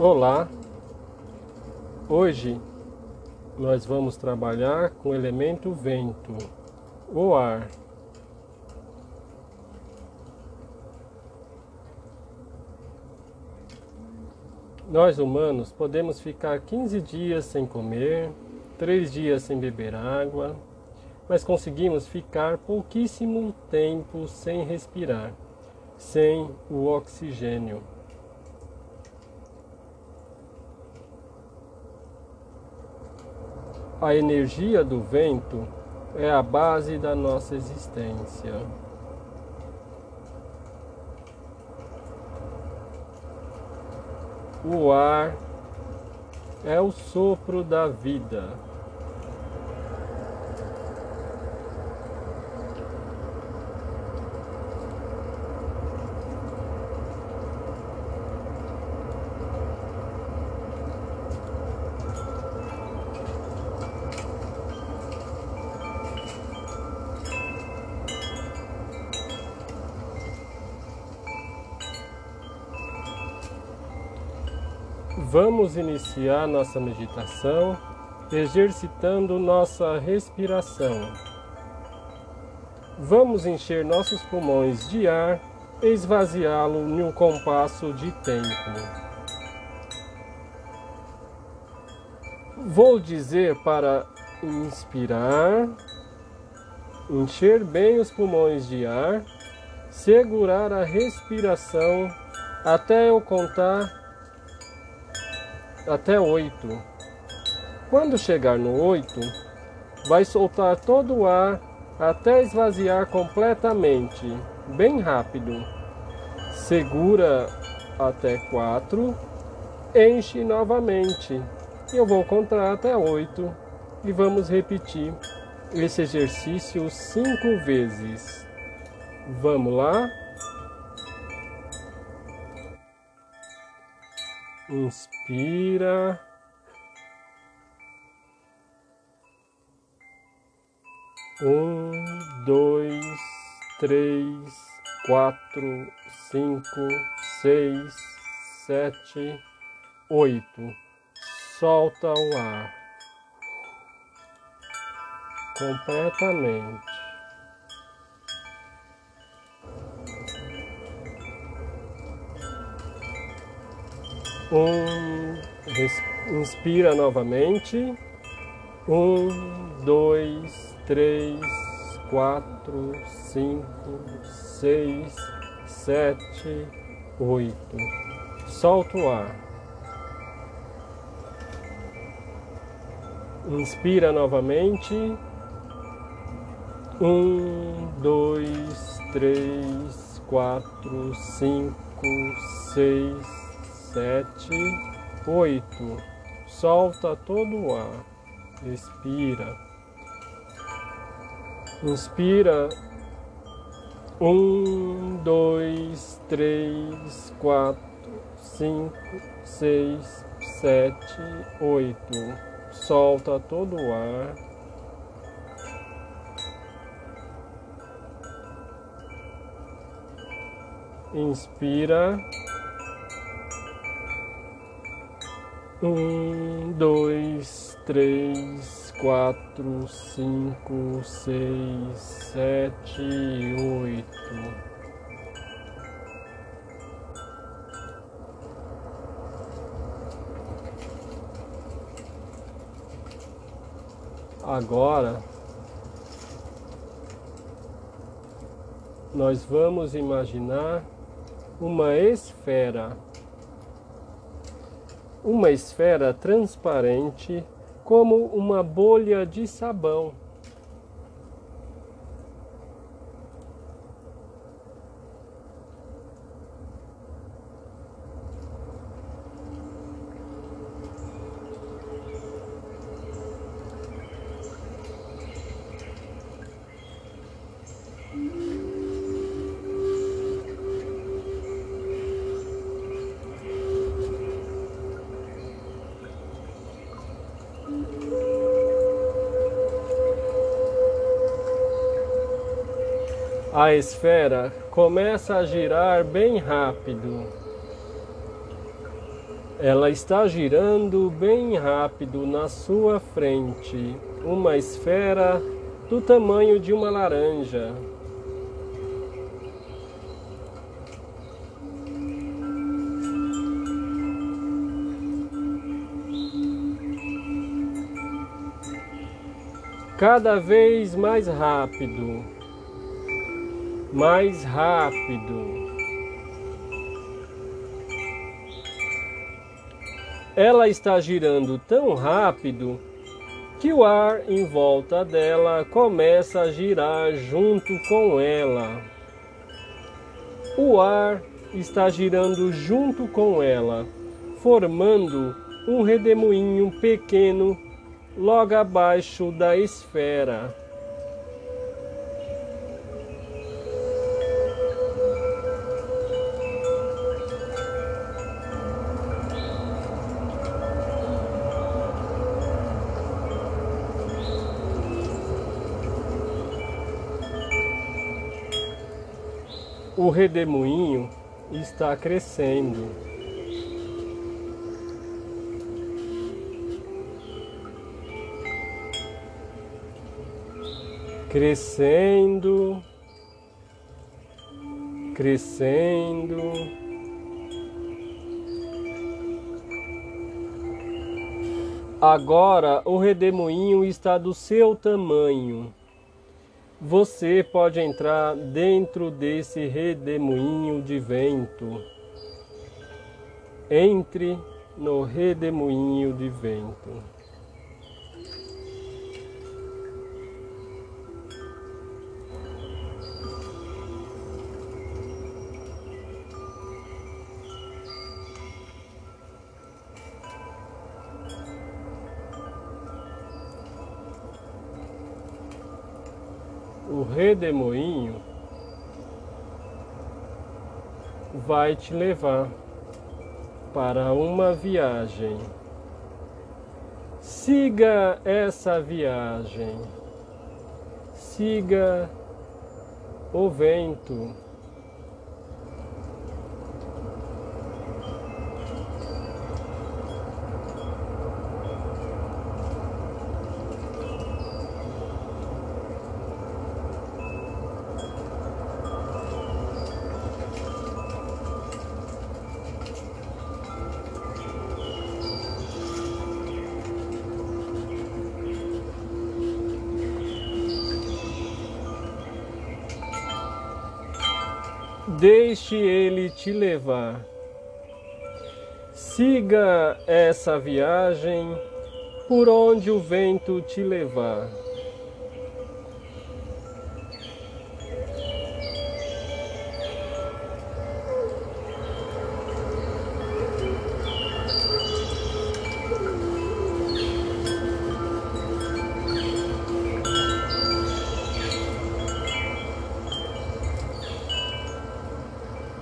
Olá, hoje nós vamos trabalhar com o elemento vento, o ar. Nós humanos podemos ficar 15 dias sem comer, 3 dias sem beber água, mas conseguimos ficar pouquíssimo tempo sem respirar, sem o oxigênio. A energia do vento é a base da nossa existência. O ar é o sopro da vida. Vamos iniciar nossa meditação exercitando nossa respiração. Vamos encher nossos pulmões de ar e esvaziá-lo em um compasso de tempo. Vou dizer para inspirar, encher bem os pulmões de ar, segurar a respiração até eu contar até oito. Quando chegar no oito, vai soltar todo o ar até esvaziar completamente, bem rápido. Segura até quatro, enche novamente. Eu vou contar até oito e vamos repetir esse exercício cinco vezes. Vamos lá? Inspira. Um, dois, três, quatro, cinco, seis, sete, oito. Solta o ar completamente. Um, inspira novamente. Um, dois, três, quatro, cinco, seis, sete, oito. Solta o ar. Inspira novamente. Um, dois, três, quatro, cinco, seis, sete, oito. Solta todo o ar. Expira. Inspira. Um, dois, três, quatro, cinco, seis, sete, oito. Solta todo o ar. Inspira. Um, dois, três, quatro, cinco, seis, sete, oito. Agora nós vamos imaginar uma esfera uma esfera transparente como uma bolha de sabão. A esfera começa a girar bem rápido. Ela está girando bem rápido na sua frente, uma esfera do tamanho de uma laranja. Cada vez mais rápido, mais rápido. Ela está girando tão rápido que o ar em volta dela começa a girar junto com ela. O ar está girando junto com ela, formando um redemoinho pequeno logo abaixo da esfera. O redemoinho está crescendo. Crescendo, crescendo. Agora o redemoinho está do seu tamanho. Você pode entrar dentro desse redemoinho de vento. Entre no redemoinho de vento. Redemoinho vai te levar para uma viagem. Siga essa viagem. Siga o vento. Deixe ele te levar. Siga essa viagem por onde o vento te levar.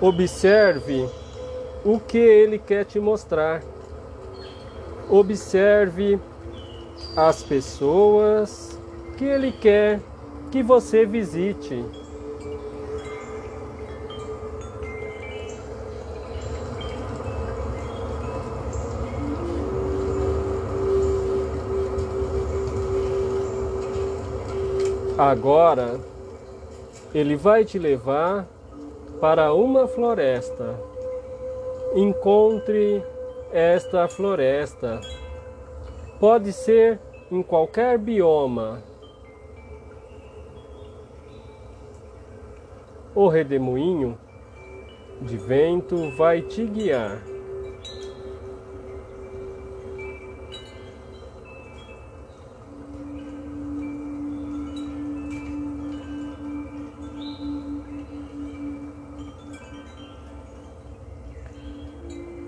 Observe o que ele quer te mostrar. Observe as pessoas que ele quer que você visite. Agora, ele vai te levar para uma floresta. Encontre esta floresta. Pode ser em qualquer bioma. O redemoinho de vento vai te guiar.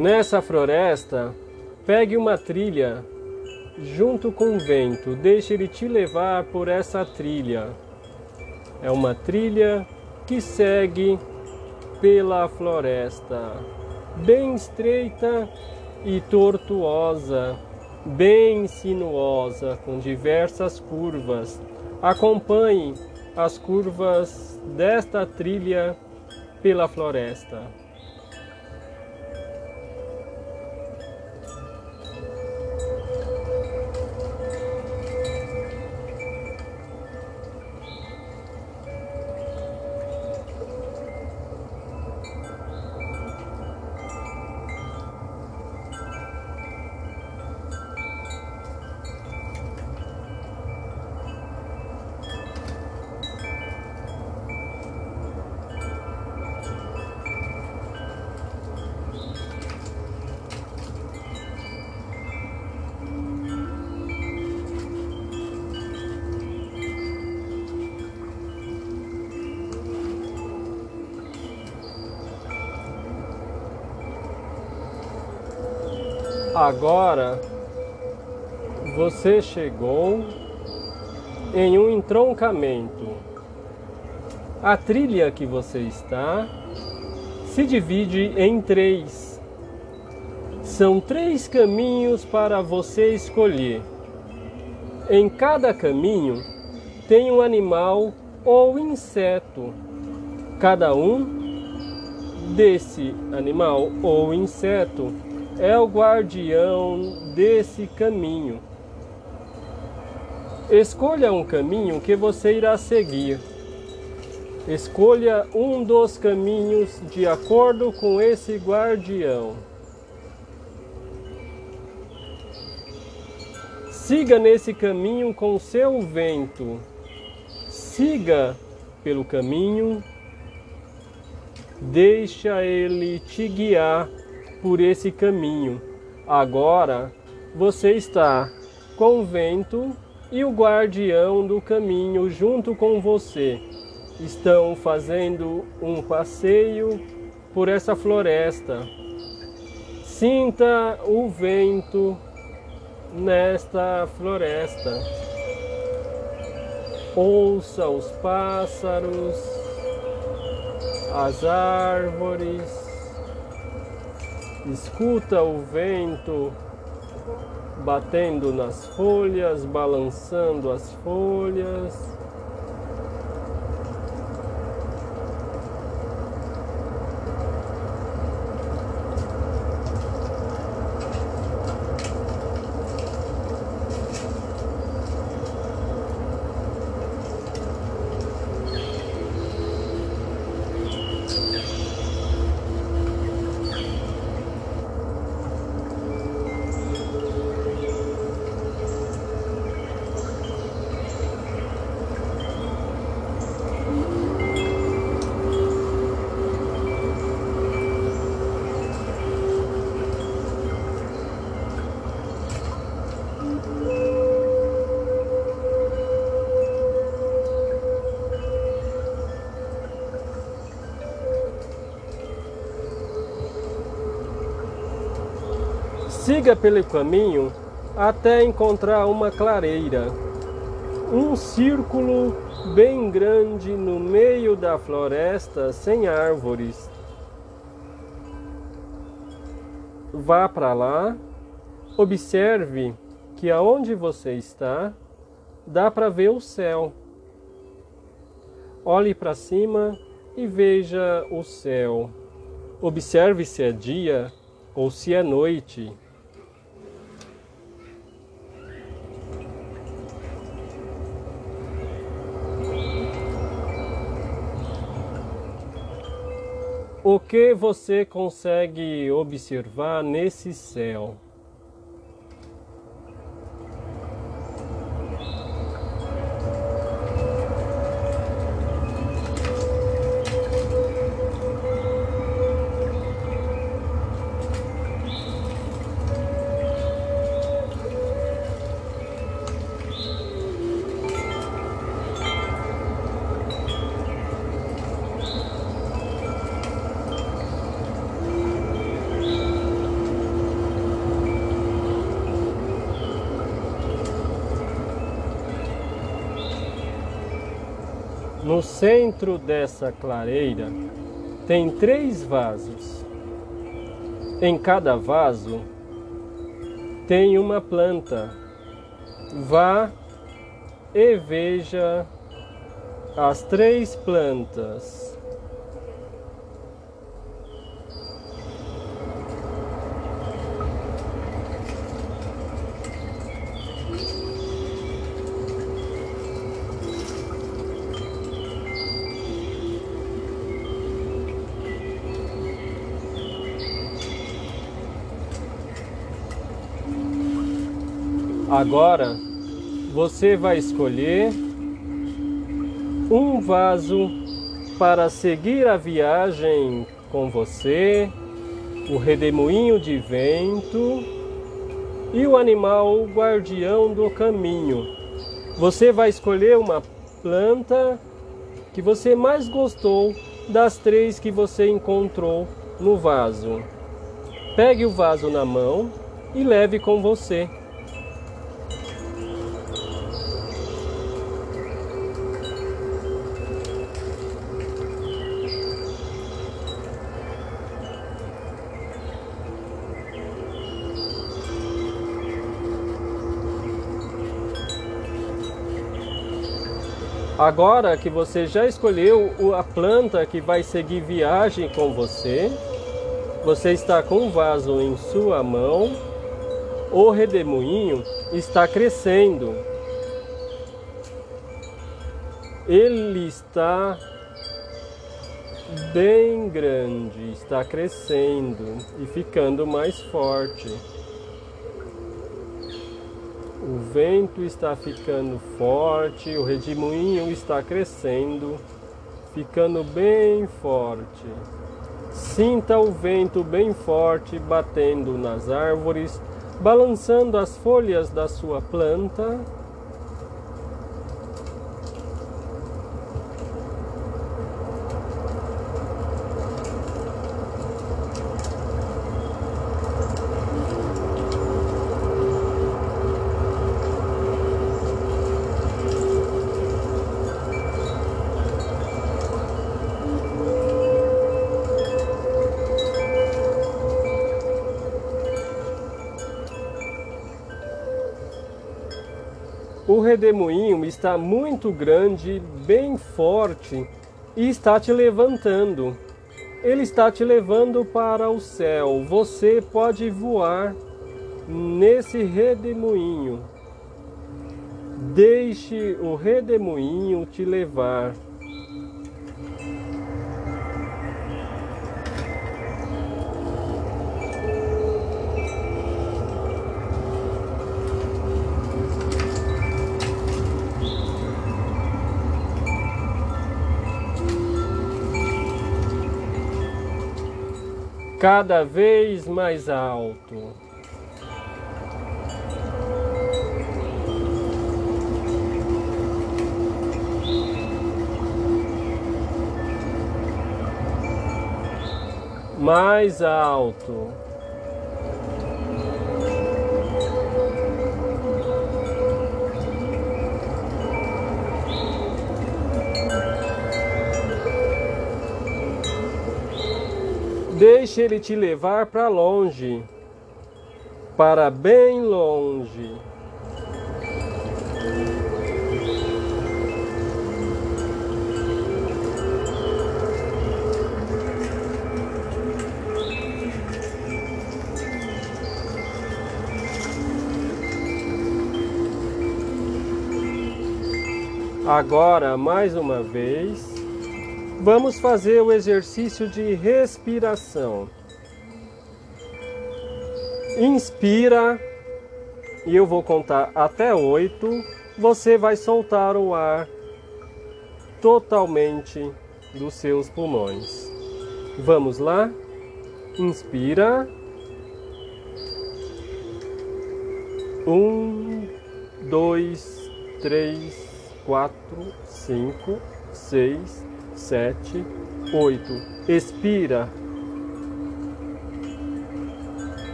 Nessa floresta, pegue uma trilha junto com o vento, deixe ele te levar por essa trilha. É uma trilha que segue pela floresta, bem estreita e tortuosa, bem sinuosa, com diversas curvas. Acompanhe as curvas desta trilha pela floresta. Agora você chegou em um entroncamento. A trilha que você está se divide em três. São três caminhos para você escolher. Em cada caminho tem um animal ou inseto. Cada um desse animal ou inseto é o guardião desse caminho. Escolha um caminho que você irá seguir. Escolha um dos caminhos de acordo com esse guardião. Siga nesse caminho com seu vento. Siga pelo caminho Deixa ele te guiar por esse caminho. Agora você está com o vento e o guardião do caminho junto com você. Estão fazendo um passeio por essa floresta. Sinta o vento nesta floresta. Ouça os pássaros as árvores, escuta o vento batendo nas folhas, balançando as folhas. Siga pelo caminho até encontrar uma clareira, um círculo bem grande no meio da floresta sem árvores. Vá para lá, observe que aonde você está dá para ver o céu. Olhe para cima e veja o céu. Observe se é dia ou se é noite. O que você consegue observar nesse céu? No centro dessa clareira tem três vasos. Em cada vaso tem uma planta. Vá e veja as três plantas. Agora você vai escolher um vaso para seguir a viagem com você, o redemoinho de vento e o animal guardião do caminho. Você vai escolher uma planta que você mais gostou das três que você encontrou no vaso. Pegue o vaso na mão e leve com você. Agora que você já escolheu a planta que vai seguir viagem com você, você está com o vaso em sua mão, o redemoinho está crescendo. Ele está bem grande, está crescendo e ficando mais forte. O vento está ficando forte, o redemoinho está crescendo, ficando bem forte. Sinta o vento bem forte batendo nas árvores, balançando as folhas da sua planta O redemoinho está muito grande, bem forte e está te levantando. Ele está te levando para o céu. Você pode voar nesse redemoinho. Deixe o redemoinho te levar. Cada vez mais alto. Mais alto. Deixe ele te levar para longe, para bem longe. Agora, mais uma vez. Vamos fazer o exercício de respiração. Inspira e eu vou contar até oito. Você vai soltar o ar totalmente dos seus pulmões. Vamos lá? Inspira. Um, dois, três, quatro, cinco, seis, sete, oito. Expira.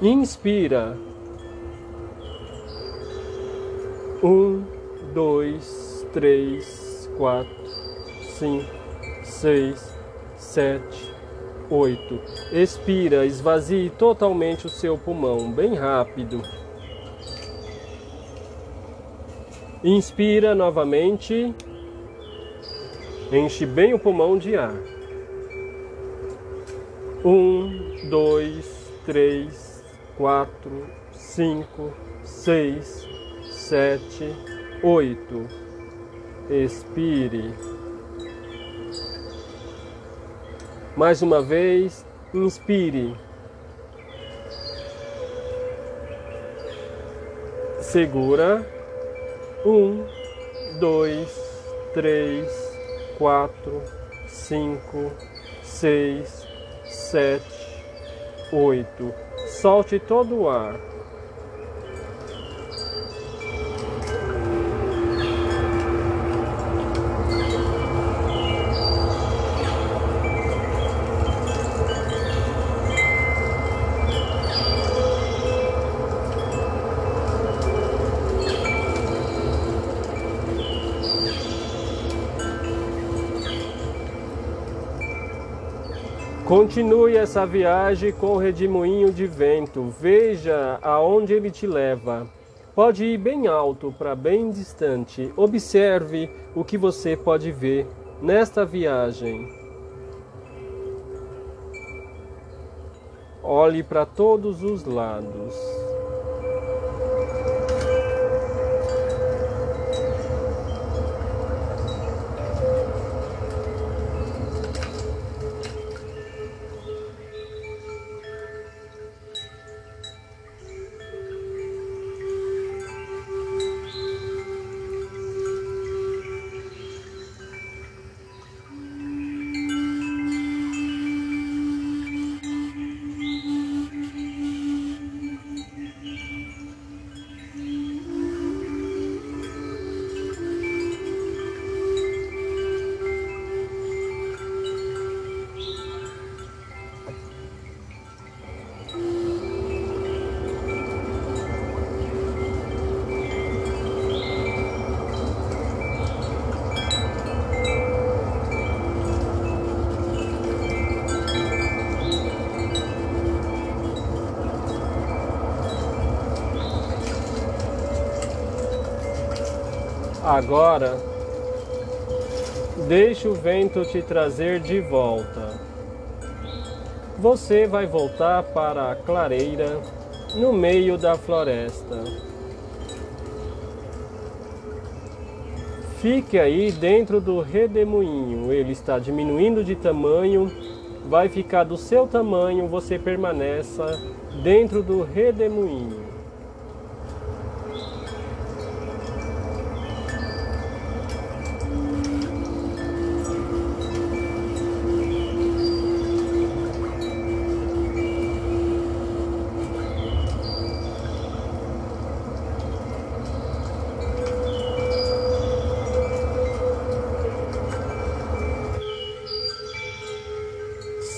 Inspira. Um, dois, três, quatro, cinco, seis, sete, oito. Expira, esvazie totalmente o seu pulmão, bem rápido. Inspira novamente. Enche bem o pulmão de ar. Um, dois, três, quatro, cinco, seis, sete, oito. Expire. Mais uma vez, inspire. Segura. Um, dois, três, quatro, cinco, seis, sete, oito. Solte todo o ar. Continue essa viagem com o redemoinho de vento. Veja aonde ele te leva. Pode ir bem alto para bem distante. Observe o que você pode ver nesta viagem. Olhe para todos os lados. Agora, deixe o vento te trazer de volta. Você vai voltar para a clareira no meio da floresta. Fique aí dentro do redemoinho. Ele está diminuindo de tamanho, vai ficar do seu tamanho, você permaneça dentro do redemoinho.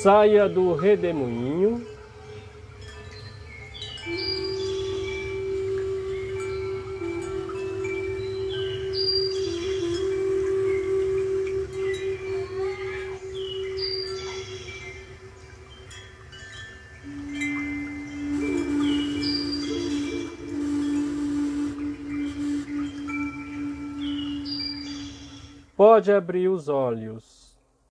Saia do redemoinho. Pode abrir os olhos.